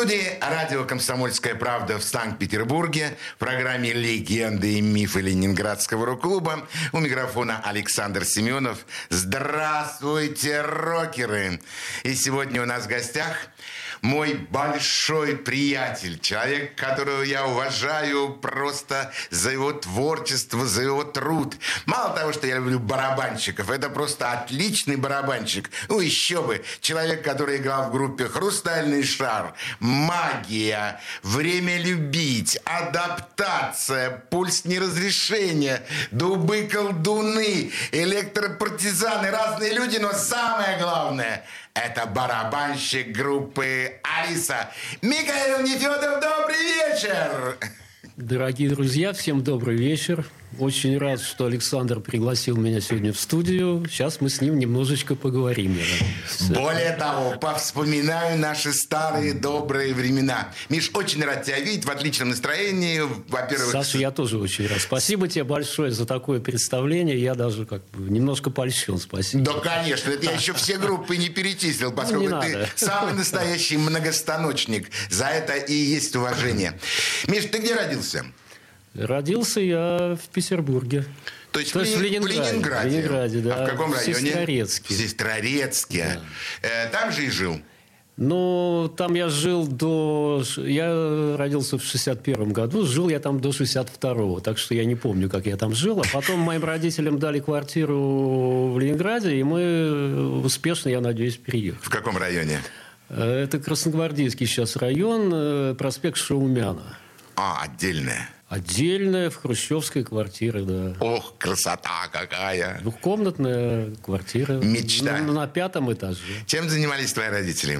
Студии радио «Комсомольская правда» в Санкт-Петербурге в программе «Легенды и мифы Ленинградского рок-клуба» у микрофона Александр Семенов. Здравствуйте, рокеры! И сегодня у нас в гостях мой большой приятель, человек, которого я уважаю просто за его творчество, за его труд. Мало того, что я люблю барабанщиков, это просто отличный барабанщик. Ну, еще бы, человек, который играл в группе «Хрустальный шар», «Магия», «Время любить», «Адаптация», «Пульс неразрешения», «Дубы колдуны», «Электропартизаны», разные люди, но самое главное – это барабанщик группы «Алиса». Михаил Нефедов, добрый вечер! Дорогие друзья, всем добрый вечер. Очень рад, что Александр пригласил меня сегодня в студию. Сейчас мы с ним немножечко поговорим. Более того, повспоминаю наши старые добрые времена. Миш, очень рад тебя видеть в отличном настроении. Во-первых... Саша, я тоже очень рад. Спасибо тебе большое за такое представление. Я даже как бы немножко польщен. Спасибо. Да, конечно. Это я еще все группы не перечислил, поскольку ну, ты самый настоящий многостаночник. За это и есть уважение. Миш, ты где родился? Родился я в Петербурге. То есть, То есть в, Ленинграде. В Ленинграде. В Ленинграде, да. А в каком районе? В Сестрорецке. В Сестрорецке. Да. Э, там же и жил? Ну, там я жил до... Я родился в 61 году, жил я там до 62-го, так что я не помню, как я там жил. А потом моим родителям дали квартиру в Ленинграде, и мы успешно, я надеюсь, переехали. В каком районе? Э, это Красногвардейский сейчас район, э, проспект Шаумяна. А, отдельная. Отдельная в хрущевской квартире, да. Ох, красота какая! Двухкомнатная квартира. Мечта. На, на пятом этаже. Чем занимались твои родители?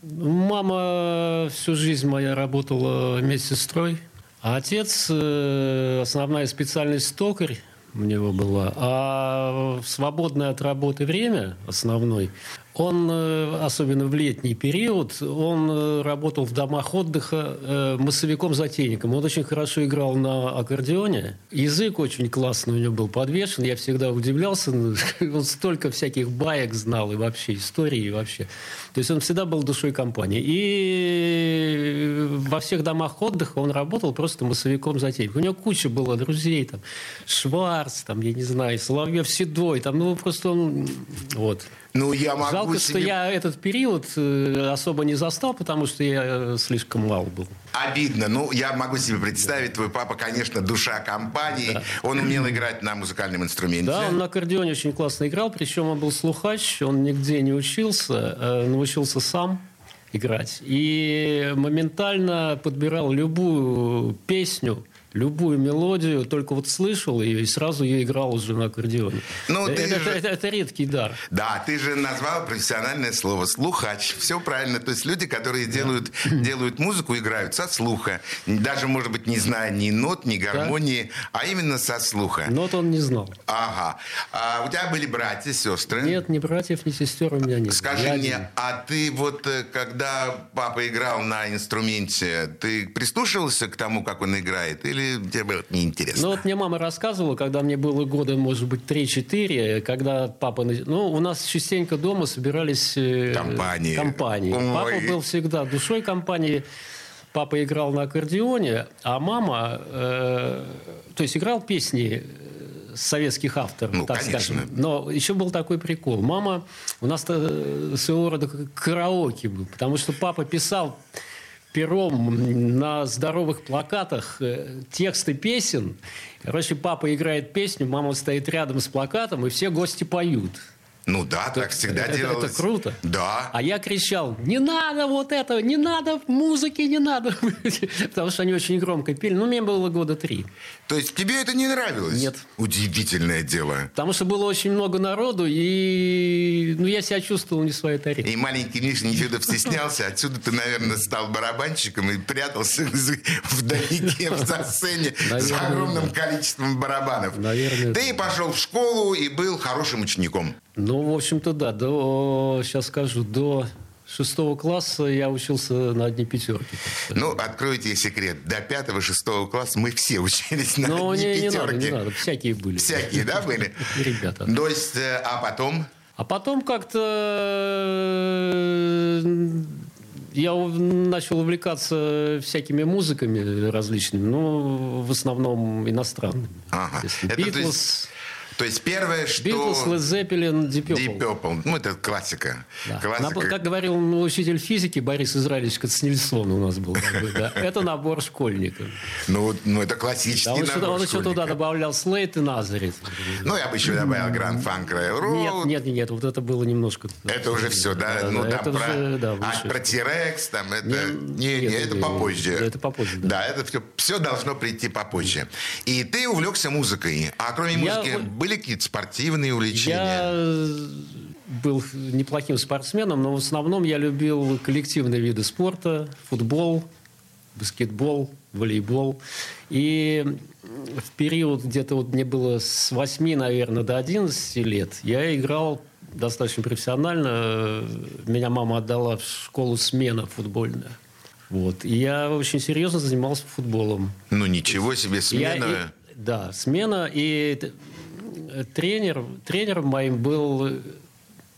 Мама всю жизнь моя работала медсестрой. А отец, э, основная специальность токарь у него была. А в свободное от работы время, основной, он, э, особенно в летний период, он э, работал в домах отдыха э, массовиком-затейником. Он очень хорошо играл на аккордеоне. Язык очень классный у него был подвешен. Я всегда удивлялся. Он столько всяких баек знал и вообще истории и вообще. То есть он всегда был душой компании. И во всех домах отдыха он работал просто массовиком-затейником. У него куча было друзей. Там, Шварц, там, я не знаю, Соловьев Седой. Там, ну, просто он... Вот. Ну, я могу Жалко, себе... что я этот период э, особо не застал, потому что я э, слишком мал был. Обидно. Ну, я могу себе представить, твой папа, конечно, душа компании. Да. Он умел играть на музыкальном инструменте. Да, он на аккордеоне очень классно играл, причем он был слухач, он нигде не учился, э, научился сам играть. И моментально подбирал любую песню, любую мелодию, только вот слышал ее и сразу ее играл уже на аккордеоне. Ну, это, это, же... это, это редкий дар. Да, ты же назвал профессиональное слово слухач. Все правильно. То есть люди, которые да. делают, делают музыку, играют со слуха. Даже, может быть, не зная ни нот, ни гармонии, да. а именно со слуха. Нот он не знал. Ага. А у тебя были братья, сестры? Нет, ни братьев, ни сестер у меня нет. Скажи Я мне, один. а ты вот, э, когда папа играл на инструменте, ты прислушивался к тому, как он играет? Или тебе было неинтересно? Ну, вот мне мама рассказывала, когда мне было года, может быть, 3-4, когда папа... Ну, у нас частенько дома собирались... Э, компании. Компании. Ой. Папа был всегда душой компании. Папа играл на аккордеоне, а мама... Э, то есть играл песни советских авторов, ну, так конечно. скажем. Но еще был такой прикол. Мама у нас своего рода караоке был, потому что папа писал пером на здоровых плакатах э, тексты песен. Короче, папа играет песню, мама стоит рядом с плакатом, и все гости поют. Ну да, так, так всегда это, делалось. Это круто. Да. А я кричал, не надо вот этого, не надо музыки, не надо. Потому что они очень громко пели. Ну, мне было года три. То есть тебе это не нравилось? Нет. Удивительное дело. Потому что было очень много народу, и ну, я себя чувствовал не в своей тарелке. И маленький Миша Нефедов стеснялся. Отсюда ты, наверное, стал барабанщиком и прятался вдалеке в сцене с огромным количеством барабанов. Наверное. Ты пошел в школу и был хорошим учеником. Ну, в общем-то, да. До, сейчас скажу, до шестого класса я учился на одни пятерки. Ну, откройте секрет. До пятого-шестого класса мы все учились на Ну, одни не, не пятерки. надо, не надо. Всякие были. Всякие, да, были? Ребята. То есть, э, а потом... А потом как-то э, я начал увлекаться всякими музыками различными, ну, в основном иностранными. Ага. Это, то есть, То есть первое, что... Битлз, Led Zeppelin, Deep Purple. Deep Purple. Ну, это классика. Да. Классика. Как говорил учитель физики Борис Израилевич Кацнельсон у нас был. да. Это набор школьника. Ну, ну, это Да, классический он, еще, набор он еще туда добавлял Слейт и Назарет. Ну, я бы еще добавил Funk Railroad. Нет, нет, нет, вот это было немножко... Это уже все, да? Да, ну, да, там про, уже, да, а, про T-Rex, там это... Не, Не, не, это попозже. это попозже, да. Да, это все, все должно прийти попозже. И ты увлекся музыкой. А кроме Я музыки, вот- были какие-то спортивные увлечения? Я э, был неплохим спортсменом, но в основном я любил коллективные виды спорта, футбол, баскетбол, волейбол. И в период где-то вот мне было с 8, наверное, до 11 лет, я играл достаточно профессионально. Меня мама отдала в школу смена футбольная. Вот. И я очень серьезно занимался футболом. Ну, ничего себе, Я смена. и- да, смена. И э, тренер, тренером моим был... э,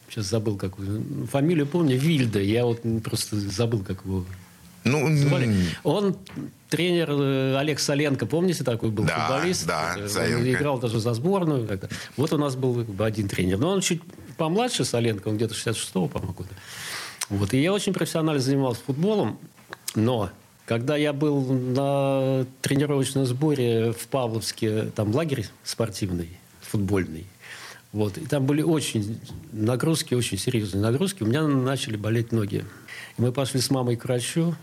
Сейчас забыл, как его- фамилию помню, Вильда. Я вот просто забыл, как его Ну, звали. Он тренер э, Олег Соленко, помните, такой был Да, футболист? да, Э, Соленко. Он играл даже за сборную. как-то. Вот у нас был как бы один тренер. Но он чуть помладше Соленко, он где-то 66-го, по-моему, года. Вот. И я очень профессионально занимался футболом. Но когда я был на тренировочном сборе в Павловске, там лагерь спортивный, футбольный, вот, и там были очень нагрузки, очень серьезные нагрузки, у меня начали болеть ноги. И мы пошли с мамой к врачу,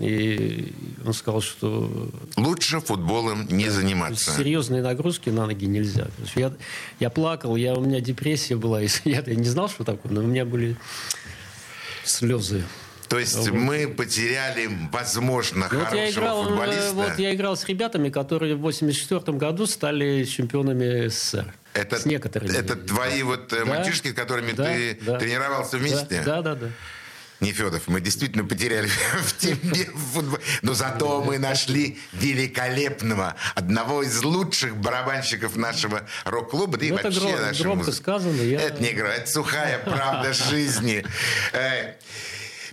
и он сказал, что лучше футболом не заниматься. серьезные нагрузки на ноги нельзя. Я, я плакал, я, у меня депрессия была. Я, я не знал, что такое, но у меня были слезы. То есть мы потеряли, возможно, Ну, вот, я хорошего играл, э, футболиста. вот я играл с ребятами, которые в 84 году стали чемпионами СССР. Это, с некоторыми. это твои вот э, Да, мальчишки, с которыми да, ты да. тренировался вместе? Да, да, да. Нефедов, мы действительно потеряли в тебе футбол. Но зато мы нашли великолепного, одного из лучших барабанщиков нашего рок-клуба, да и Ну, это вообще гром- нашей громко музыки. сказано, я- Это не игра, это сухая правда жизни.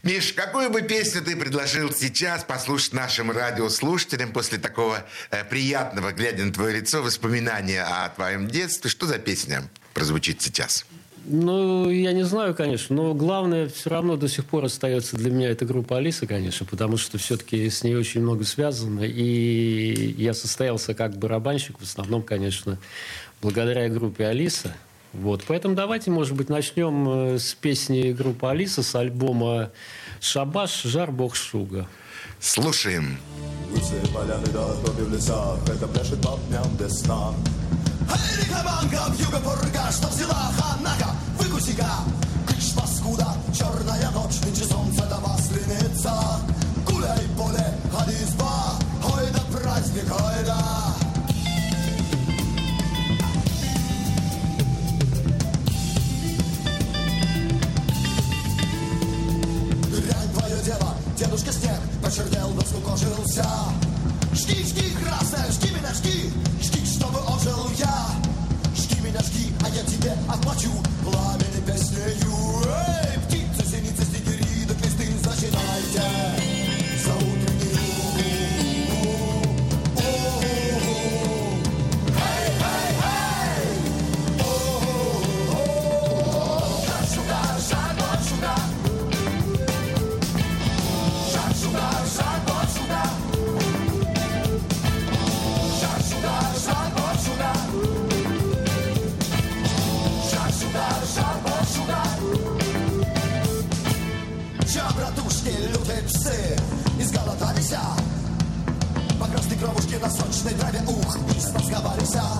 Миш, какую бы песню ты предложил сейчас послушать нашим радиослушателям после такого э, приятного, глядя на твое лицо, воспоминания о твоем детстве? Что за песня прозвучит сейчас? Ну, я не знаю, конечно, но главное все равно до сих пор остается для меня эта группа Алиса, конечно, потому что все-таки с ней очень много связано, и я состоялся как барабанщик, в основном, конечно, благодаря группе Алиса. Вот, поэтому давайте, может быть, начнем э, с песни группы Алиса с альбома «Шабаш, жар, бог шуга». Слушаем. Лысые поляны до тоби в лесах Это пляшет по дням весна Эй, кабанка, вьюга пурга Что взяла ханака, выкуси-ка Кыш, паскуда, черная ночь Нынче солнце до масленица Гуляй, поле, ходи изба Ой, да праздник, ой, да Почернел, да скукожился Жги, жги, красная, жги меня, жги Жги, чтобы ожил я Жги меня, жги, а я тебе отплачу Пламени песнею Эй, птицы, синицы, снегири, да кресты Зачинайте na socznej trawie uch. I z gabarysa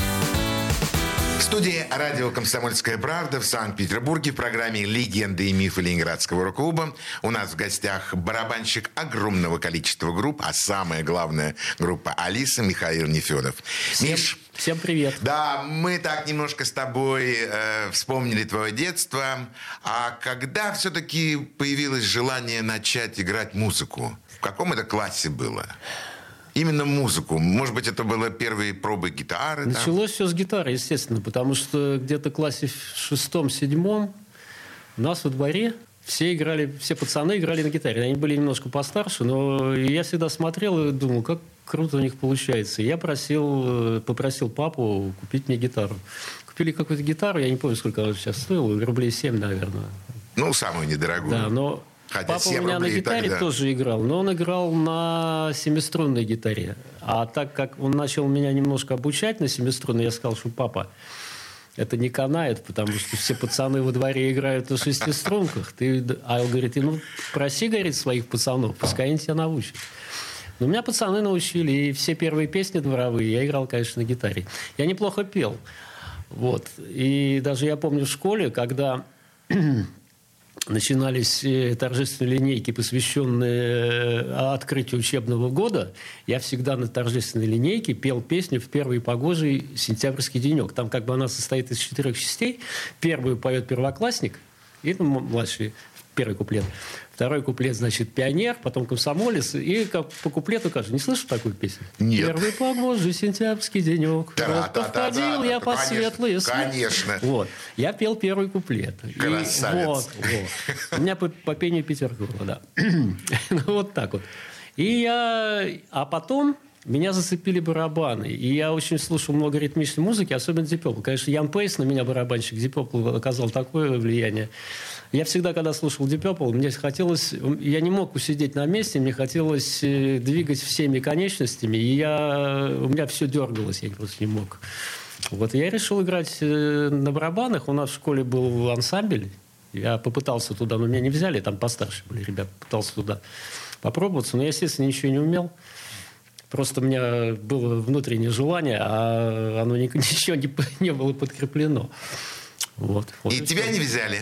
В студии радио «Комсомольская правда» в Санкт-Петербурге в программе «Легенды и мифы Ленинградского рок-клуба». У нас в гостях барабанщик огромного количества групп, а самое главное группа Алиса Михаил Нефедов. Всем, Миш, всем привет. да, мы так немножко с тобой э, вспомнили твое детство. А когда все-таки появилось желание начать играть музыку? В каком это классе было? Именно музыку. Может быть, это было первые пробы гитары? там? Началось все с гитары, естественно, потому что где-то в классе в шестом-седьмом у нас во дворе все играли, все пацаны играли на гитаре. Они были немножко постарше, но я всегда смотрел и думал, как круто у них получается. И я просил, попросил папу купить мне гитару. Купили какую-то гитару, я не помню, сколько она сейчас стоила, рублей 7, наверное. Ну, самую недорогую. Да, но Хотя папа у 7 меня на гитаре тогда. тоже играл, но он играл на семиструнной гитаре. А так как он начал меня немножко обучать на семиструнной, я сказал, что папа, это не канает, потому что все пацаны во дворе играют на шестиструнках. Ты... А он говорит, «И ну проси, говорит, своих пацанов, пускай они тебя научат. Но меня пацаны научили, и все первые песни дворовые я играл, конечно, на гитаре. Я неплохо пел. Вот. И даже я помню в школе, когда начинались э, торжественные линейки, посвященные э, открытию учебного года, я всегда на торжественной линейке пел песню «В первый погожий сентябрьский денек». Там как бы она состоит из четырех частей. Первую поет первоклассник, и ну, младший первый куплет. Второй куплет, значит, пионер, потом комсомолец. И как по куплету каждый. Не слышал такую песню? Нет. Первый погожий сентябрьский денек. Та-та-та-та-та. Вот ходил я по Конечно, светлые сны. конечно. Вот. Я пел первый куплет. И Красавец. вот, вот. У меня по, по пению была, да. Ну, вот так вот. И я... А потом меня зацепили барабаны. И я очень слушал много ритмичной музыки, особенно Deep Purple. Конечно, Ян Пейс на меня, барабанщик Deep Purple, оказал такое влияние. Я всегда, когда слушал Deep Purple, мне хотелось... Я не мог усидеть на месте, мне хотелось э, двигать всеми конечностями, и я, у меня все дергалось, я просто не мог. Вот я решил играть э, на барабанах. У нас в школе был ансамбль. Я попытался туда, но меня не взяли, там постарше были ребята, пытался туда попробоваться, но я, естественно, ничего не умел. Просто у меня было внутреннее желание, а оно ни- ничего не, не было подкреплено. Вот. Вот И и тебя не взяли?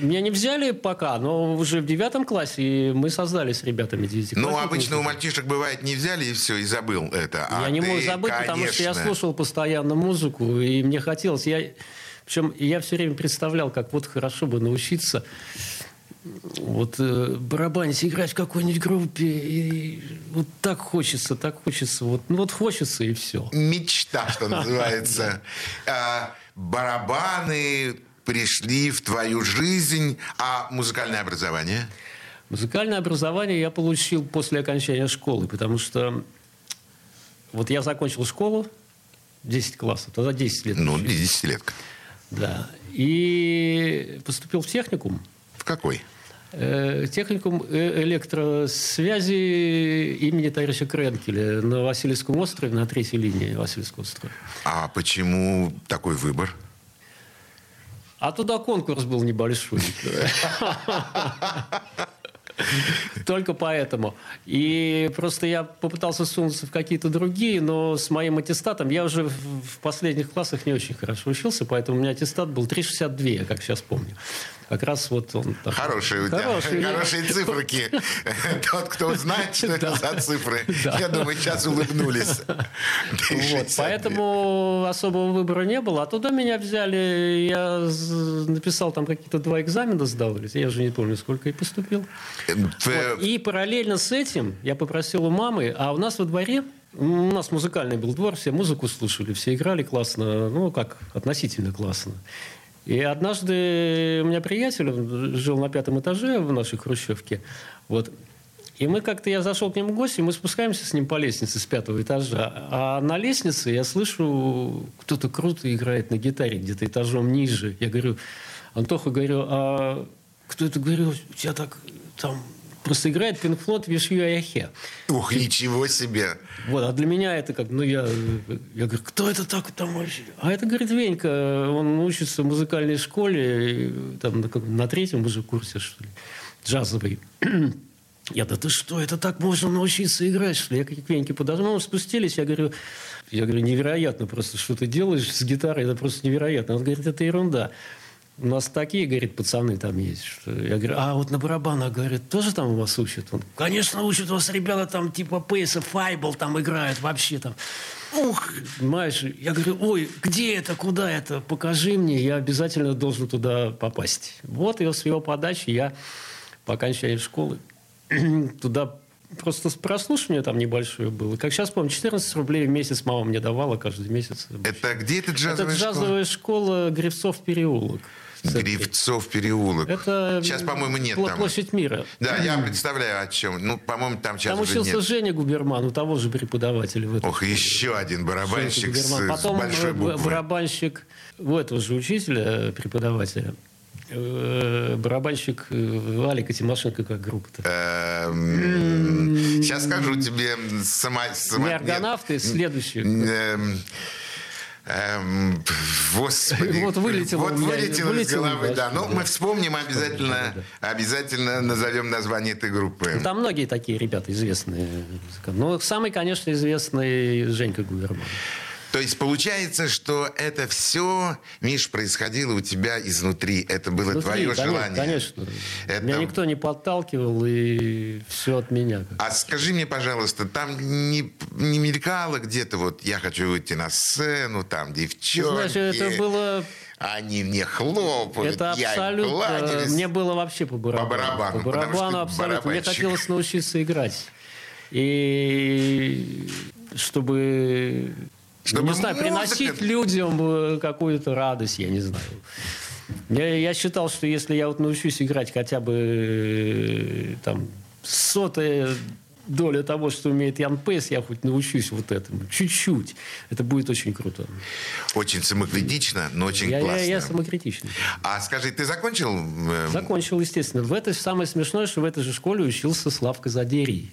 Меня не взяли пока, но уже в девятом классе мы создали с ребятами. Ну, обычно у мальчишек бывает не взяли и все, и забыл это. А я не мог забыть, потому что я конечно. слушал постоянно музыку, и мне хотелось. Я, причем я все время представлял, как вот хорошо бы научиться вот э, барабанить, играть в какой-нибудь группе. И вот так хочется, так хочется. Вот, ну вот хочется, и все. Мечта, что называется. Барабаны пришли в твою жизнь, а музыкальное образование? Музыкальное образование я получил после окончания школы, потому что вот я закончил школу 10 классов, тогда 10 лет. Ну, учились. десятилетка. Да. И поступил в техникум. В какой? Э, Техникум э- электросвязи имени товарища Кренкеля на Васильевском острове, на третьей линии Васильевского острова. А почему такой выбор? А туда конкурс был небольшой. Только поэтому. И просто я попытался сунуться в какие-то другие, но с моим аттестатом я уже в в последних классах не очень хорошо учился, поэтому у меня аттестат был 3,62, я как сейчас помню. Как раз вот он... такой. Хорошие у тебя, Хороший. хорошие циферки. Тот, кто знает, что это за цифры, я думаю, сейчас улыбнулись. Поэтому особого выбора не было. А туда меня взяли, я написал там какие-то два экзамена сдавались, я уже не помню, сколько и поступил. Вот. И параллельно с этим я попросил у мамы, а у нас во дворе, у нас музыкальный был двор, все музыку слушали, все играли классно, ну, как относительно классно. И однажды у меня приятель он жил на пятом этаже в нашей хрущевке. Вот. И мы как-то, я зашел к нему в гости, мы спускаемся с ним по лестнице с пятого этажа. А на лестнице я слышу, кто-то круто играет на гитаре где-то этажом ниже. Я говорю, Антоха, говорю, а кто это, говорю, у тебя так там просто играет Floyd Wish You Were Here. Ух, ничего себе. Вот, а для меня это как, ну я, я говорю, кто это так там вообще? А это, говорит, Венька, он учится в музыкальной школе, и там на, на третьем уже курсе, что ли, джазовый. Я, да ты что, это так можно научиться играть, что ли? Я к Веньке подошел, мы спустились, я говорю, я говорю, невероятно просто, что ты делаешь с гитарой, это просто невероятно. Он говорит, это ерунда. У нас такие, говорит, пацаны там есть. Что... Я говорю, а вот на барабанах, говорит, тоже там у вас учат? Он, конечно, учат вас ребята там типа Пейса, Файбл там играют вообще там. Ух, понимаешь, я говорю, ой, где это, куда это, покажи мне, я обязательно должен туда попасть. Вот и с его подачи я по окончании школы туда просто прослушивание там небольшое было. Как сейчас помню, 14 рублей в месяц мама мне давала каждый месяц. Это где это Это джазовая школа? джазовая школа Грибцов переулок. Гривцов переулок. Это Сейчас, по-моему, нет там. площадь мира. Да, я представляю, о чем. Ну, по-моему, там сейчас Там уже учился нет. Женя Губерман, у того же преподавателя. Ох, еще один барабанщик с, Губерман. с Потом большой э, буквы. барабанщик у этого же учителя, преподавателя, э, барабанщик э, Алика Тимошенко как группа-то. Сейчас скажу тебе сама... сама- Не аргонавты, следующий. Эм, Господи. Вот вылетело Вот меня, вылетело из вылетело, головы, да, да. Ну, да. мы вспомним обязательно, обязательно назовем название этой группы. Там многие такие ребята известные. Но самый, конечно, известный Женька Губерман. То есть получается, что это все, Миш, происходило у тебя изнутри. Это было Внутри, твое конечно, желание. Конечно. Это- Меня никто не подталкивал, и все от меня. А скажи мне, пожалуйста, там не, не мелькало где-то вот я хочу выйти на сцену, там девчонки. знаешь, это было... Они мне хлопают, Это я абсолютно... Мне было вообще по барабану. По барабану, По барабану абсолютно. Мне барабанщик. хотелось научиться играть. И чтобы... Чтобы не знаю, музыка- приносить людям э, какую-то радость, я не знаю. Я, я считал, что если я вот научусь играть хотя бы э, там сотая доля того, что умеет Ян Пейс, я хоть научусь вот этому. Чуть-чуть. Это будет очень круто. Очень самокритично, но очень Я, я, классно. я самокритичный. А скажи, ты закончил? э, Закончил, естественно. В этой самое смешное, что в этой же школе учился Славка Задерий.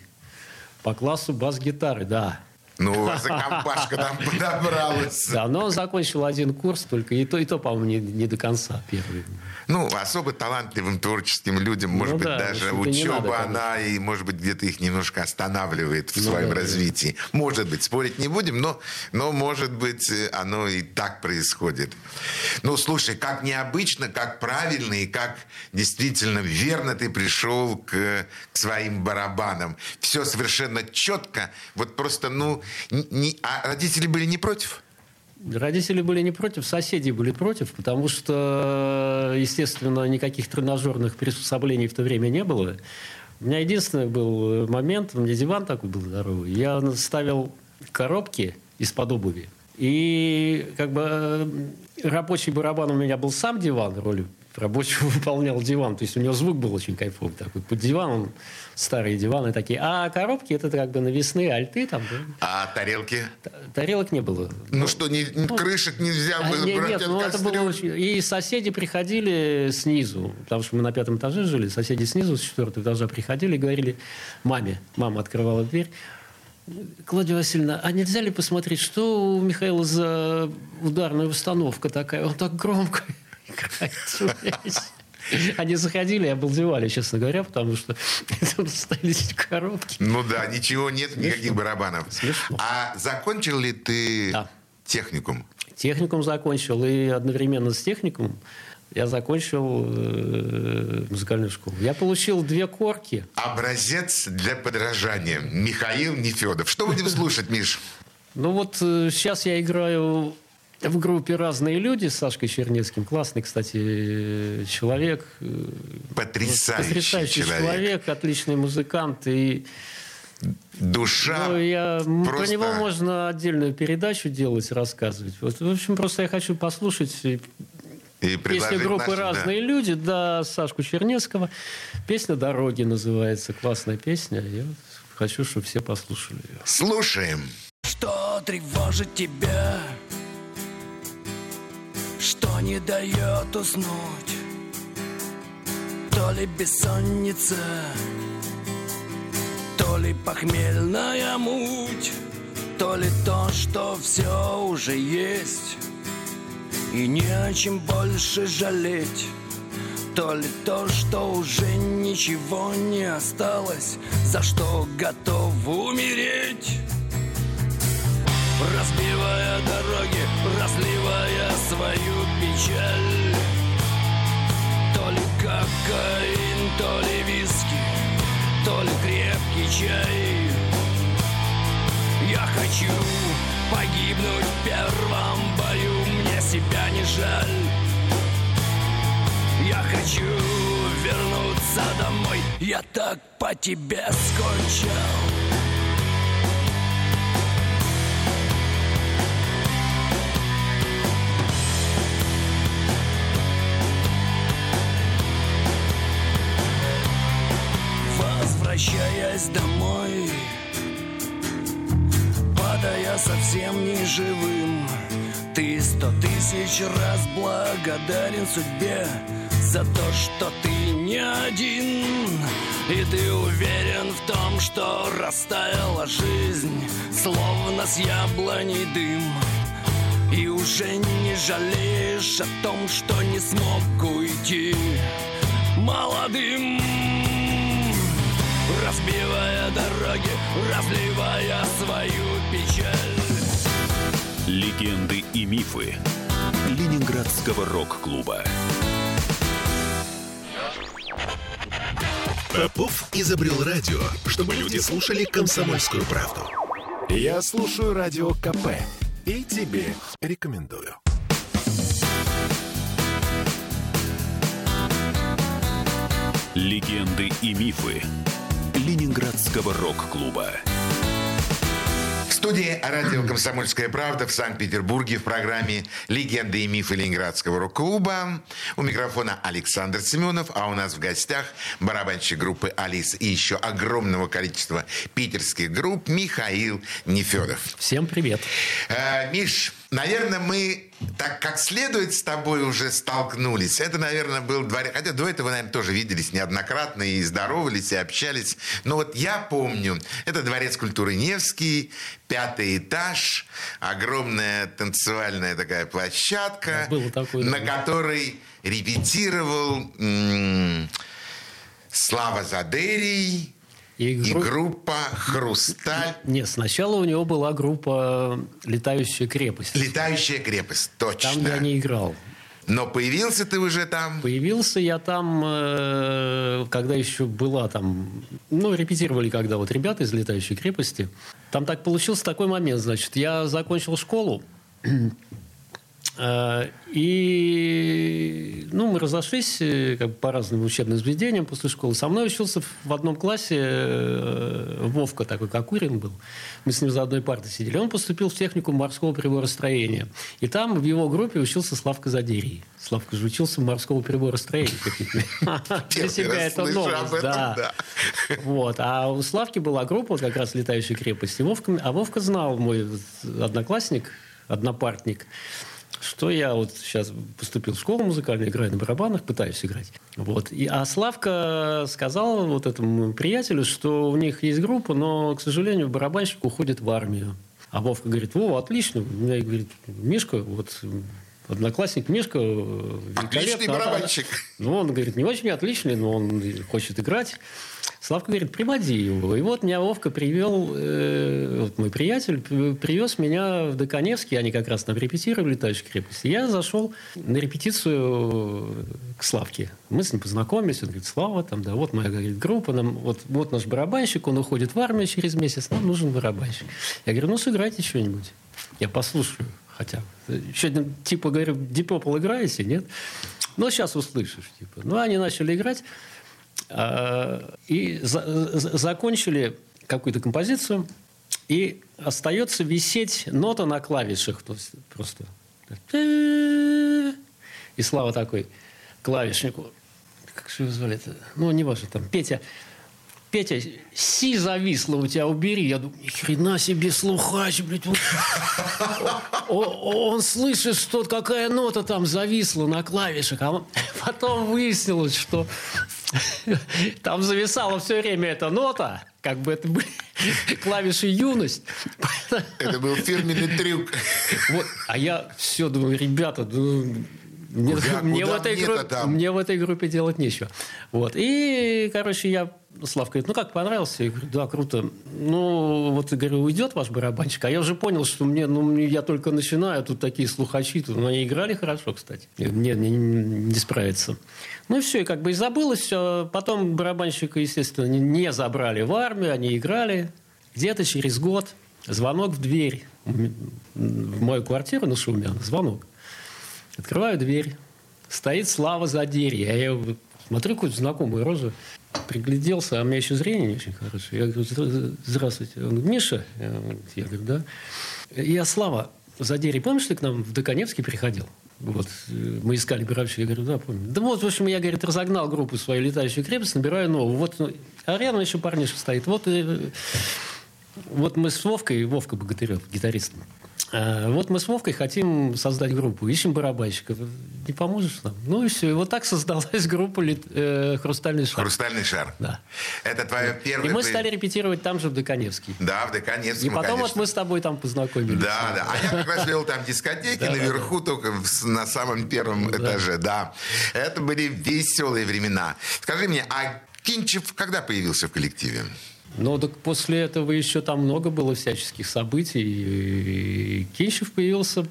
По классу бас-гитары, да. Ну, у вас и компашка там подобралась. Да, но он закончил один курс только, и то, и то по-моему, не, не до конца первый. Ну, особо талантливым творческим людям, может Ну быть, да, даже учеба, надо, она и, может быть, где-то их немножко останавливает в Ну своем да, да. развитии. Может быть, спорить не будем, но, но, может быть, оно и так происходит. Ну, слушай, как необычно, как правильно и как действительно верно ты пришел к, к своим барабанам. Все совершенно четко. Вот просто, ну, не- а родители были не против? Родители были не против, соседи были против, потому что, естественно, никаких тренажерных приспособлений в то время не было. У меня единственный был момент, у меня диван такой был здоровый, я ставил коробки из-под обуви. И как бы э, рабочий барабан у меня был сам диван, роль рабочего выполнял диван. То есть у него звук был очень кайфовый такой. Под диваном старые диваны такие. А коробки это как бы навесные альты там. Да? А тарелки? Тарелок не было. Ну, что, не, ну, крышек нельзя а, было нет, брать нет, от ну, это было очень... И соседи приходили снизу, потому что мы на пятом этаже жили, соседи снизу, с четвертого этажа приходили и говорили маме, мама открывала дверь, Клавдия Васильевна, а нельзя ли посмотреть, что у Михаила за ударная установка такая? Он так громко играет. всю вещь». Они заходили и обалдевали, честно говоря, потому что там эти коробки. Ну да, ничего нет, никаких барабанов. Смешно. А закончил ли ты Да. техникум? Техникум закончил, и одновременно с техникумом я закончил э, музыкальную школу. Я получил две корки. Образец для подражания. Михаил Нефедов. Что будем слушать, Миш? Ну вот э, сейчас я играю в группе «Разные люди» с Сашкой Чернецким. Классный, кстати, человек. Потрясающий, Потрясающий человек. человек, отличный музыкант. И Душа. ну, я, м, про просто- него можно отдельную передачу делать, рассказывать. Вот, в общем, просто я хочу послушать э, И Песня предложить группы нашим, да. «Разные люди», да, Сашку Чернецкого. Песня «Дороги» называется. Классная песня. Я хочу, чтобы все послушали ее. Слушаем. Что тревожит тебя? Не дает уснуть? То ли бессонница, то ли похмельная муть, то ли то, что все уже есть, и не о чем больше жалеть. То ли то, что уже ничего не осталось, за что готов умереть. Разбивая дороги, разливая свою печаль То ли кокаин, то ли виски, то ли крепкий чай. Я хочу погибнуть в первом бою, мне себя не жаль. Я хочу вернуться домой, я так по тебе скучал Возвращаясь домой Падая совсем не живым Ты сто тысяч раз благодарен судьбе За то, что ты не один. И ты уверен в том, что растаяла жизнь Словно с яблоней дым. И уже не жалеешь о том, что не смог уйти молодым Разбивая дороги, разливая свою печаль Легенды и мифы Ленинградского рок-клуба. Попов изобрел радио, чтобы люди слушали комсомольскую правду. Я слушаю радио КП и тебе рекомендую. Легенды и мифы Ленинградского рок-клуба. В студии радио «Комсомольская правда» в Санкт-Петербурге в программе «Легенды и мифы Ленинградского рок-клуба». У микрофона Александр Семенов, а у нас в гостях барабанщик группы «Алис» и еще огромного количества питерских групп Михаил Нефедов. Всем привет. Э, Миш, наверное, мы так как следует с тобой уже столкнулись. Это, наверное, был дворец. Хотя до этого, наверное, тоже виделись неоднократно и здоровались, и общались. Но вот я помню, это дворец культуры Невский, пятый этаж, огромная танцевальная такая площадка, Да, было такое, на да. которой репетировал м, Слава Задерий И и гру- группа «Хрусталь». Нет, сначала у него была группа «Летающая крепость». Летающая крепость, точно. Там я не играл. Но появился ты уже там. Появился я там, э, когда еще была там... Ну, репетировали когда вот ребята из «Летающей крепости». Там так получился такой момент, значит. Я закончил школу, И ну, мы разошлись э, как бы, по разным учебным заведениям после школы. Со мной учился в одном классе э, Вовка такой, Кокурин был. Мы с ним за одной партой сидели. Он поступил в технику морского приборостроения. И там в его группе учился Славка Задерий. Славка же учился в морского приборостроения. Для себя это новость, да. Вот. А у Славки была группа, как раз «Летающая крепость». А Вовка знал, мой одноклассник, однопартник, что я вот сейчас поступил в школу музыкальную, играю на барабанах, пытаюсь играть. Вот. И, а Славка сказал вот этому приятелю, что у них есть группа, но, к сожалению, барабанщик уходит в армию. А Вовка говорит, о, отлично. У меня, говорит, Мишка, вот одноклассник Мишка э, Отличный великолепно. барабанщик. Ну, он говорит, не очень отличный, но он хочет играть. Славка говорит, приводи его. И вот меня Вовка привел, э, вот мой приятель, привез меня в Доконевский, они как раз там репетировали «Летающую крепость». И я зашел на репетицию к Славке. Мы с ним познакомились, он говорит, Слава, там, да, вот моя говорит, группа, нам, вот, вот наш барабанщик, он уходит в армию через месяц, нам нужен барабанщик. Я говорю, ну, сыграйте что-нибудь. Я послушаю хотя бы. Еще, типа, говорю, Deep Purple играете, нет? Ну, сейчас услышишь, типа. Ну, они начали играть. А, И за- за- закончили какую-то композицию, и остается висеть нота на клавишах. То есть просто... И Слава такой клавишнику. Как же его звали? Ну, не важно, там, Петя. Петя, си зависло у тебя, убери. Я думаю, ни хрена себе слухач, блядь. Он, О- он слышит, что какая нота там зависла на клавишах. А потом выяснилось, что там зависала все время эта нота. Как бы это были клавиши юность. Это был фирменный трюк. Вот, а я все думаю, ребята, ну, мне, Куда- мне куда в этой группе, мне в этой группе делать нечего. Вот. И, короче, я... Слав говорит, ну как, понравился? Я говорю, да, круто. Ну, вот, говорю, уйдет ваш барабанщик? А я уже понял, что мне, ну, я только начинаю, тут такие слухачи. Тут, ну, они играли хорошо, кстати. Мне не, не справиться. Ну и все, и как бы и забылось все. Потом барабанщика, естественно, не, не забрали в армию, они играли. Где-то через год звонок в дверь. В мою квартиру на Шумян. Звонок. Открываю дверь. Стоит Слава за дверью. А я смотрю какую-то знакомую розу. Пригляделся, а у меня еще зрение не очень хорошее. Я говорю, «Здра- здравствуйте. Он говорит, Миша? Я говорю, да. Я Слава за дверью. Помнишь, ты к нам в Доконевский приходил? Вот, мы искали барабанщика. Я говорю, да, помню. Да вот, в общем, я, говорит, разогнал группу свою летающую крепость, набираю новую. Вот, ну, а еще парнишка стоит. Вот, э, вот мы с Вовкой, Вовка Богатырев, гитаристом, а, вот мы с Вовкой хотим создать группу, ищем барабанщиков. Не поможешь нам? Ну и все. И вот так создалась группа э, «Хрустальный шар». Хрустальный шар. Да. Это твое первое... И мы стали репетировать там же, в Доконевске. Да, в Доконецком, И потом вот конечно. мы с тобой там познакомились. Да, да. А я как раз вел там дискотеки наверху, только на самом первом этаже, да. Это были веселые времена. Скажи мне, а Кинчев когда появился в коллективе? Но так после этого еще там много было всяческих событий. И Кинчев появился,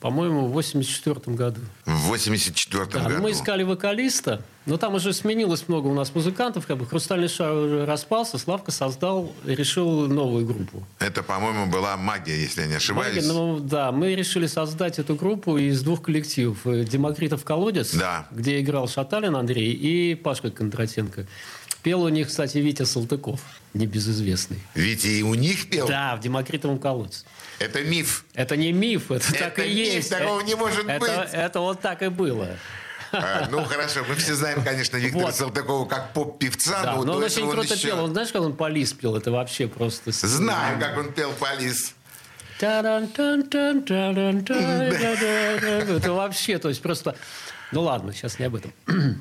по-моему, в 84 году. В 84 Да, ну, году. мы искали вокалиста, но там уже сменилось много у нас музыкантов. Как бы «Хрустальный шар» уже распался, Славка создал, решил новую группу. Это, по-моему, была магия, если я не ошибаюсь. Магия, ну, да, мы решили создать эту группу из двух коллективов. «Демокритов колодец», Да. где играл Шаталин Андрей, и Пашка Кондратенко. Пел у них, кстати, Витя Салтыков, небезызвестный. Ведь и у них пел. Да, в «Демокритовом колодце». Это миф. Это не миф, это, Это так и миф, есть. такого не может это, быть. Это вот так и было. А, ну, хорошо, мы все знаем, конечно, Виктора Вот. Салтыкова как поп-певца, Да, но но он очень круто еще... пел. Он, знаешь, как он полис пел? Это вообще просто... Знаю, как он пел «Полис». Это вообще, то есть просто... Ну ладно, сейчас не об этом.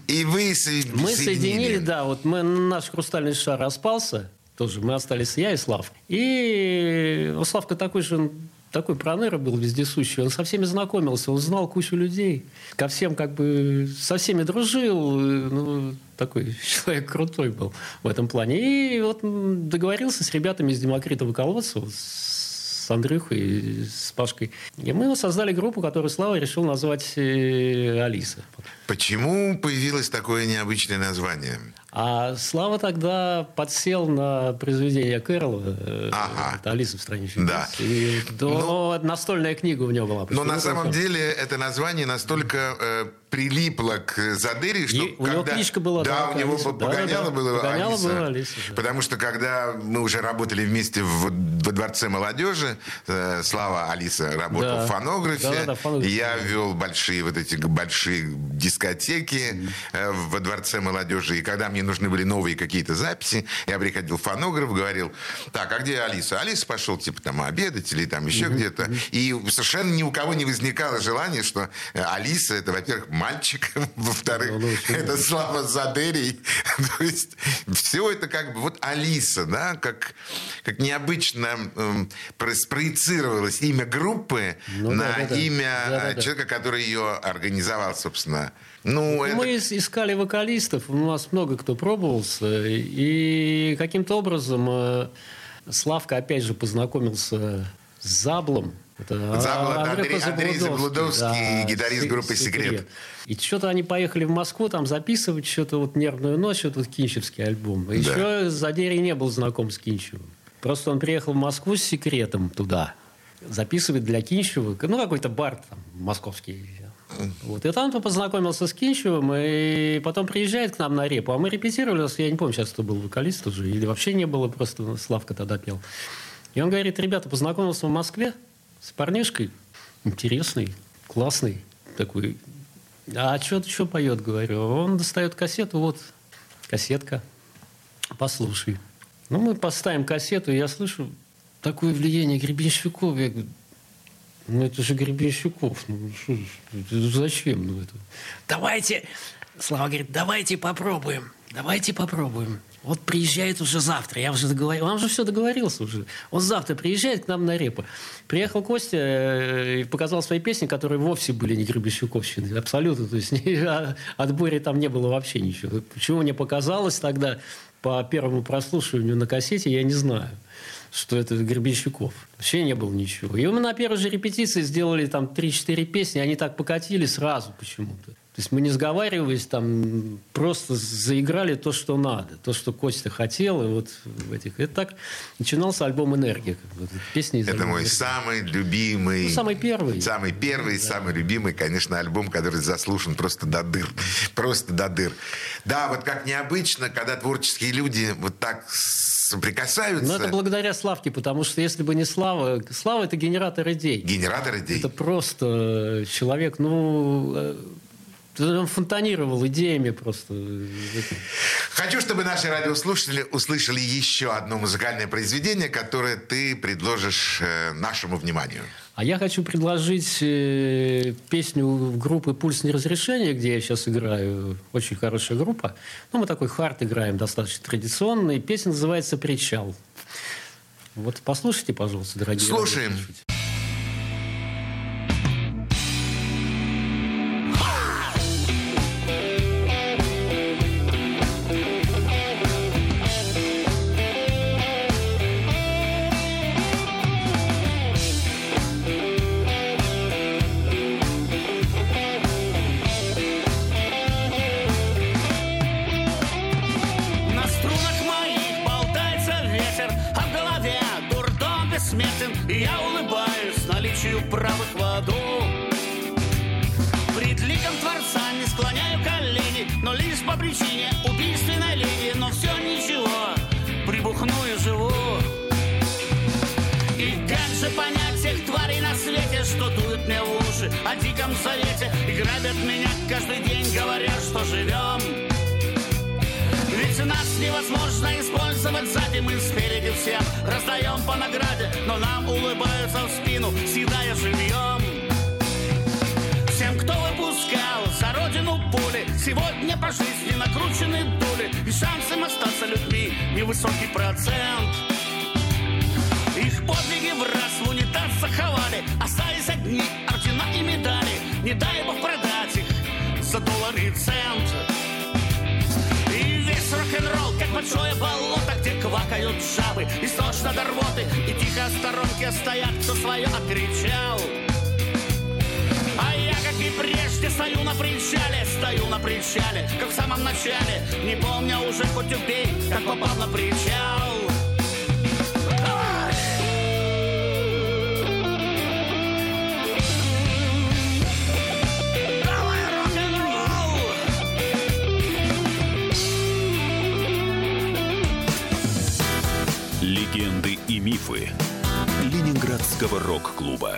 И вы со- Мы соединили, соединили. да, вот мы, наш хрустальный шар распался, тоже мы остались я и Слав. И Славка такой же, такой проныра был вездесущий, он со всеми знакомился, он знал кучу людей, ко всем как бы, со всеми дружил, ну, такой человек крутой был в этом плане. И вот договорился с ребятами из Демокритова колодца, вот с Андрюхой, с Пашкой. И мы создали группу, которую Слава решил назвать э, Алиса. Почему появилось такое необычное название? А Слава тогда подсел на произведение Кэрролла э, Ага. «Алиса в стране чудес». Да. И, да, Ну, настольная книга у него была. Но на самом деле это название настолько э, прилипло к Задыре, что И у него кличка была, да, да, у него Алиса. погоняло Да-да-да. было Погоняло Алиса. было Алиса, да. Потому что когда мы уже работали вместе в, во Дворце молодежи, э, Слава Алиса работал Да. в фонографе, Да-да-да, в фонографе. я вел большие вот эти большие дискотеки э, во Дворце молодежи, и когда мне нужны были новые какие-то записи, я приходил в фонограф, говорил, так, а где Алиса? Алиса пошел, типа, там, обедать или там еще где-то. И совершенно ни у кого не возникало желания, что э, Алиса, это, во-первых, мальчик, во-вторых, Ну, это Слава Задерий. То есть все это как бы вот Алиса, да, как, как необычно эм, про- спроецировалось имя группы Ну, на да-да-да. имя э, Да-да-да. человека, который ее организовал, собственно. Ну, это... Мы ис- искали вокалистов, у нас много кто пробовался, и каким-то образом э, Славка опять же познакомился с Заблом. Это Забл это Андрей- Андрей Заблудовский, Заблудовский, гитарист «Се- группы «Секрет». И что-то они поехали в Москву там записывать что-то вот «Нервную ночь», вот этот кинчевский альбом. И Еще Задерий не был знаком с Кинчевым. Просто он приехал в Москву с «Секретом» туда. Записывать для Кинчева, ну, какой-то бар там московский. Вот. И там он познакомился с Кинчевым, и потом приезжает к нам на репу. А мы репетировали, я не помню, сейчас кто был вокалист уже, или вообще не было, просто Славка тогда пел. И он говорит, ребята, познакомился в Москве с парнишкой, интересный, классный такой. А что что поет, говорю? Он достает кассету, вот, кассетка, послушай. Ну, мы поставим кассету, и я слышу такое влияние Гребенщикова. Я говорю, ну, это же Гребенщиков. Ну, что зачем? Ну, это... Давайте, Слава говорит, давайте попробуем. Давайте попробуем. Вот приезжает уже завтра. Я уже договорил. Он же все договорился уже. Он завтра приезжает к нам на репу. Приехал Костя э, и показал свои песни, которые вовсе были не Гребенщиковщины. Абсолютно. То есть о отборе там не было вообще ничего. Почему мне показалось тогда по первому прослушиванию на кассете, я не знаю что это Гребенщиков. Вообще не было ничего. И мы на первой же репетиции сделали там 3-4 песни, они так покатили сразу почему-то. То есть мы не сговариваясь, там просто заиграли то, что надо, то, что Костя хотел. И вот в этих... Это так начинался альбом «Энергия». вот песни из Это мой «Энергия». самый любимый... Ну, самый первый. Самый первый, самый любимый, конечно, альбом, который заслушан просто до дыр. Просто до дыр. Да, вот как необычно, когда творческие люди вот так соприкасаются. Но это благодаря Славке, потому что если бы не Слава... Слава – это генератор идей. Генератор идей. Это просто человек, ну... э, Он фонтанировал идеями просто. Хочу, чтобы наши радиослушатели услышали еще одно музыкальное произведение, которое ты предложишь э, нашему вниманию. А я хочу предложить э, песню группы «Пульс неразрешения», где я сейчас играю. Очень хорошая группа. Ну, мы такой хард играем, достаточно традиционный. Песня называется «Причал». Вот послушайте, пожалуйста, дорогие Слушаем. радиослушатели. На причале, стою на причале, как в самом начале, не помню уже хоть убей, как попал на причал. Легенды и мифы Ленинградского рок-клуба.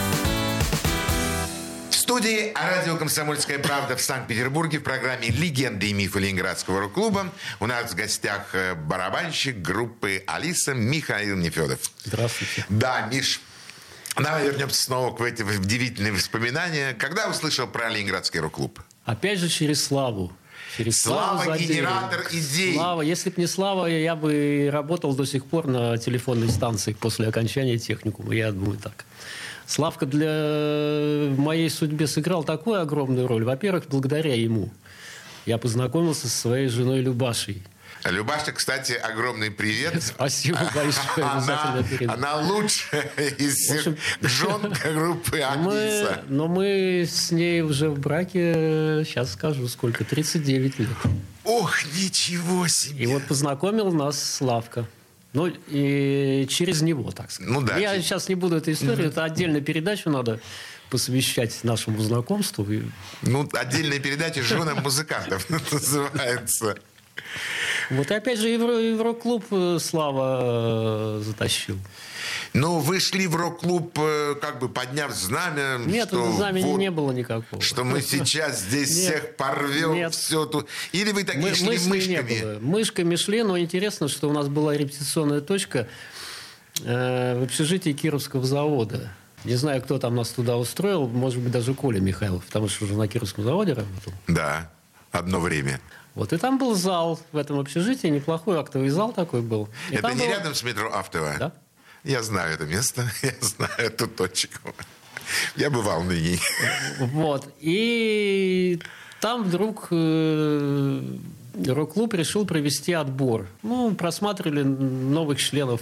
В студии радио «Комсомольская правда» в Санкт-Петербурге в программе «Легенды и мифы Ленинградского рок-клуба» у нас в гостях э, барабанщик группы «Алиса» Михаил Нефедов. Здравствуйте. Да, Миш, давай вернемся снова к эти удивительные воспоминания. Когда услышал про Ленинградский рок-клуб? Опять же через Славу. Через Слава Задеева. генератор идей. Слава. Если бы не Слава, я бы работал до сих пор на телефонной станции после окончания техникума. Я думаю так. Славка для моей судьбе сыграл такую огромную роль. Во-первых, благодаря ему. Я познакомился со своей женой Любашей. Любаша, кстати, огромный привет. Спасибо большое. Она, она лучшая из всех жен группы Алиса. но мы с ней уже в браке, сейчас скажу, сколько, 39 лет. Ох, ничего себе. И вот познакомил нас Славка. Ну, и через него, так сказать. Ну да, Я через- сейчас не буду эту историю, это отдельную передачу надо посвящать нашему знакомству. Ну, отдельная передача «Женам музыкантов» называется. Вот и опять же Евро, Евроклуб э, Слава э, затащил. Ну, вы шли в рок-клуб, э, как бы подняв знамя. Нет, что знамени вот- не было никакого. Что мы сейчас здесь всех порвем, нет. все тут. Или вы такие Мы, шли мыслей не мышками? было. Мышками шли, но интересно, что у нас была репетиционная точка э, в общежитии Кировского завода. Не знаю, кто там нас туда устроил, может быть, даже Коля Михайлов, потому что уже на Кировском заводе работал. Да, одно время. Вот, и там был зал в этом общежитии, неплохой актовый зал такой был. И Это не было- рядом с метро Автово? Да. Я знаю это место, я знаю эту точку. Я бывал на ней. Вот. И там вдруг э, рок-клуб решил провести отбор. Ну, просматривали новых членов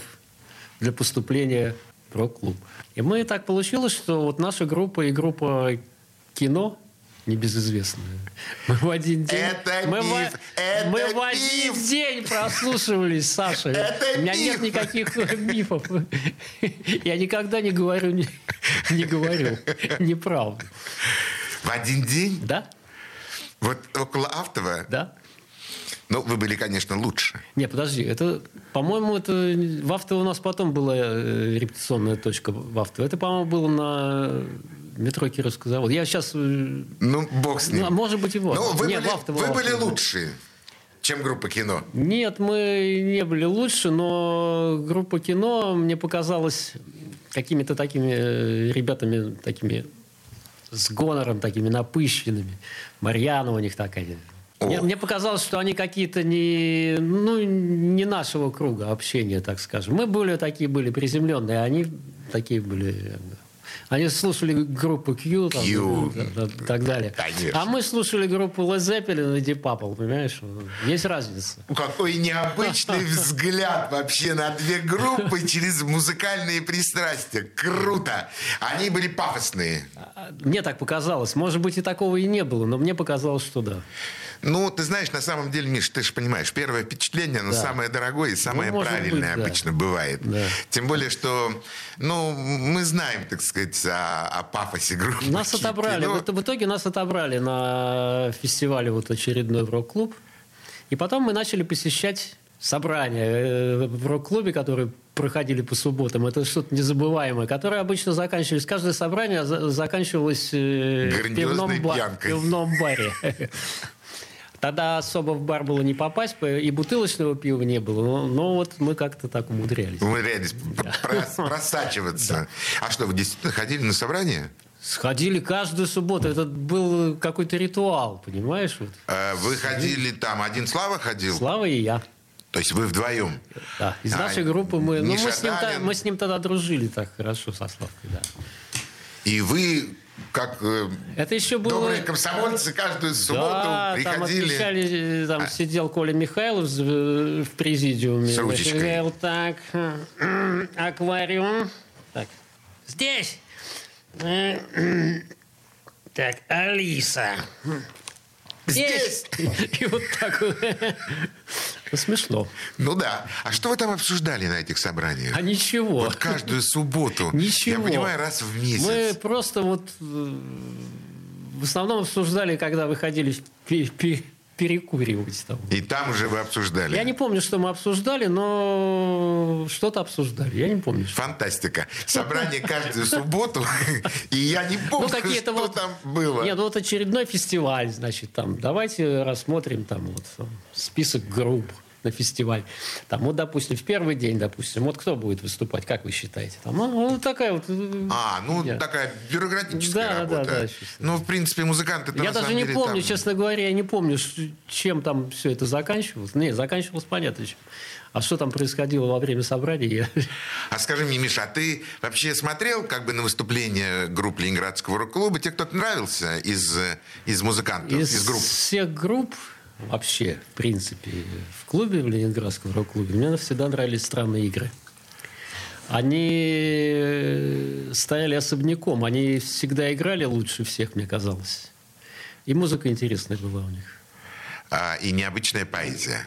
для поступления в рок-клуб. И мы так получилось, что вот наша группа и группа кино небезызвестная. Мы в один день... Это мы миф, в, это мы в один миф. день прослушивались, Саша. Это У меня миф. нет никаких мифов. Я никогда не говорю, не, не говорю неправду. В один день? Да? Вот около Автова? Да? Ну, вы были, конечно, лучше. Не, подожди, это, по-моему, это в авто у нас потом была э, репетиционная точка в авто. Это, по-моему, было на метро Кировский завод. Я сейчас, ну, Ну, бог с ним. а может быть, и вот. Ну, вы, Не, были, авто, вы авто, были да. лучше, чем группа кино. Нет, мы не были лучше, но группа кино мне показалась какими-то такими э, ребятами, такими с гонором, такими напыщенными. Марьяна у них такая. Мне, мне показалось, что они какие-то не, ну, не нашего круга общения, так скажем. Мы более такие были приземленные, а они такие были... Они слушали группу Q, там, Q. да, да, и так далее. Конечно. А мы слушали группу Led Zeppelin и Deep Purple, понимаешь? Есть разница. Какой необычный взгляд вообще на две группы через музыкальные пристрастия. Круто. Они были пафосные. Мне так показалось. Может быть, и такого и не было, но мне показалось, что да. Ну, ты знаешь, на самом деле, Миш, ты же понимаешь, первое впечатление, оно Да. самое дорогое и самое Ну, правильное быть, да. обычно бывает. Да. Тем более, что, ну, мы знаем, так сказать, о, о пафосе группы. Нас отобрали. кино. В, итоге нас отобрали на фестивале вот очередной в рок-клуб. И потом мы начали посещать собрания э, в рок-клубе, которые проходили по субботам. Это что-то незабываемое, которые обычно заканчивались. Каждое собрание за- заканчивалось э, в пивном, ба- пьянкой. пивном баре. Тогда особо в бар было не попасть, и бутылочного пива не было. Но, но вот мы как-то так умудрялись. Умудрялись просачиваться. А что, вы действительно ходили на собрание? Сходили каждую субботу. Это был какой-то ритуал, понимаешь? Вот. Э, Вы ходили там, один Слава ходил? Слава и я. То есть вы вдвоем? Да. Из А, нашей группы мы... Ну, мы с, ним, мы с ним тогда дружили так хорошо со Славкой, да. И вы, как э, Это еще было... добрые комсомольцы, каждую субботу да, там приходили... отвечали, э, там А. сидел Коля Михайлов в, в президиуме. С ручечкой. Говорил, так, аквариум. Так, здесь. Э, Так, Алиса. Здесь. И вот так вот. Ну, Смешно. Ну да. А что вы там обсуждали на этих собраниях? А ничего. Вот каждую субботу. Ничего. Я понимаю, раз в месяц. Мы просто вот э, в основном обсуждали, когда выходили перекуривать там. И там уже вы обсуждали. Я не помню, что мы обсуждали, но что-то обсуждали. Я не помню. что. Фантастика. Собрание каждую субботу. И я не помню, Ну, что вот... там было. Нет, ну вот очередной фестиваль, значит, там, давайте рассмотрим там вот список групп на фестиваль. Там, вот, допустим, в первый день, допустим, вот кто будет выступать, как вы считаете? Там, ну, ну, такая вот... э, А, ну Я- такая бюрократическая Да, да, работа. да, честно. ну, в принципе, музыканты Я даже не помню, честно говоря, я не помню, чем там все это заканчивалось. Не, заканчивалось понятно чем. А что там происходило во время собрания, я... А скажи мне, Миша, а ты вообще смотрел как бы на выступления групп Ленинградского рок-клуба? Тебе кто-то нравился из, э, из музыкантов, из, Из групп? всех групп, вообще, в принципе, в клубе, в Ленинградском рок-клубе, мне всегда нравились странные игры. Они стояли особняком, они всегда играли лучше всех, мне казалось. И музыка интересная была у них. А, и необычная поэзия.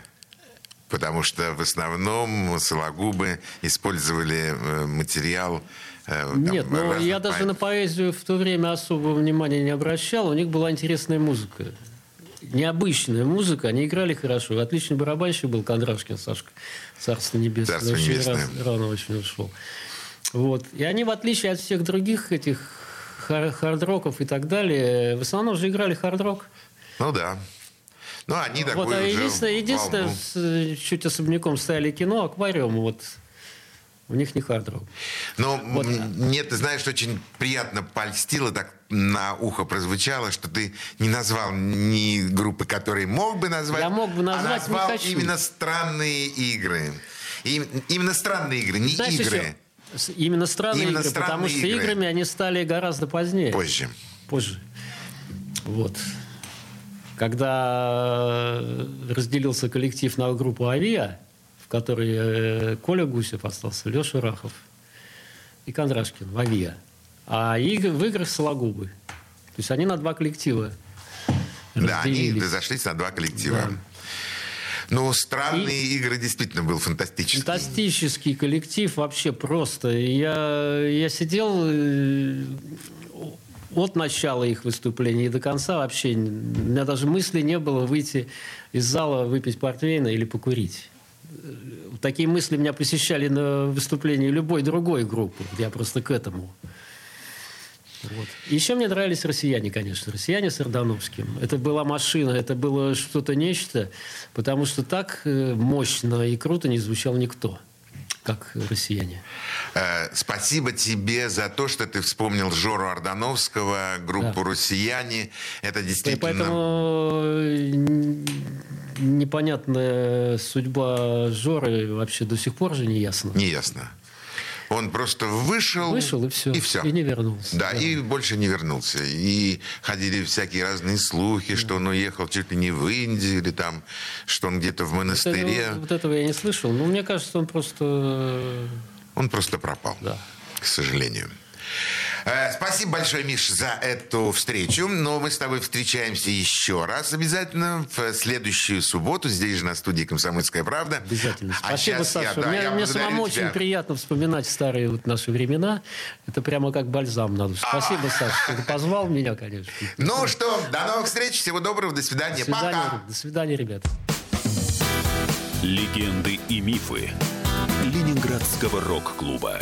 Потому что в основном сологубы использовали э, материал э, там, Нет, ну разных я даже поэтов. на поэзию в то время особого внимания не обращал. У них была интересная музыка. Необычная музыка, они играли хорошо. Отличный барабанщик был Кондрашкин Сашка. Царство небесное. Царство очень небесное. раз- рано очень ушел. Вот. И они, в отличие от всех других этих хар- хард-роков и так далее, в основном же играли хард-рок. Ну да. Ну, они такой Вот, а уже единственное, единственное с- чуть особняком стояли кино, аквариум, вот у них не хард-рок. Но м, мне, ты знаешь, очень приятно польстило, так на ухо прозвучало, что ты не назвал ни группы, которые мог бы назвать, Я мог бы а назвать, не назвал хочу. именно странные игры. И- именно странные игры, не Знаешь, игры. еще именно странные Именно игры, странные потому что игры. играми они стали гораздо позднее. Позже. Позже. Вот. Когда э, разделился коллектив на группу «Авиа», в которой э, Коля Гусев остался, Леша Рахов и Кондрашкин в «Авиа», а иг- в играх Сологубы. То есть они на два коллектива Да, они разошлись на два коллектива. Да. Ну, странные игры действительно был фантастический. Фантастический коллектив вообще просто. Я, я сидел э, от начала их выступления и до конца вообще. У меня даже мысли не было выйти из зала, выпить портвейна или покурить. Э, Такие мысли меня посещали на выступлении любой другой группы. Я просто к этому. Вот. Еще мне нравились россияне, конечно. Россияне с Ордановским. Это была машина, это было что-то нечто, потому что так э, мощно и круто не звучал никто, как россияне. Э, Спасибо тебе за то, что ты вспомнил Жору Ордановского, группу Да. «Россияне». Это И действительно... поэтому э, непонятная судьба Жоры вообще до сих пор же не ясна. Неясно. Он просто вышел... Вышел и все. И все. И не вернулся. Да, и больше не вернулся. И ходили всякие разные слухи, что он уехал чуть ли не в Индию, или там, что он где-то в монастыре. этого- Вот этого я не слышал. Но мне кажется, он просто... э, Он просто пропал, Да. к сожалению. Э, Спасибо большое, Миш, за эту встречу. Но мы с тобой встречаемся еще раз обязательно в следующую субботу. Здесь же на студии «Комсомольская правда». Обязательно. А Спасибо, я, Саша. да, мне я мне самому тебя. очень приятно вспоминать старые вот наши времена. Это прямо как бальзам на душу. Спасибо, Саша, что ты позвал меня, конечно. Ну что, до новых встреч. Всего доброго. До свидания. До свидания, Пока. до свидания, ребята. Легенды и мифы Ленинградского рок-клуба.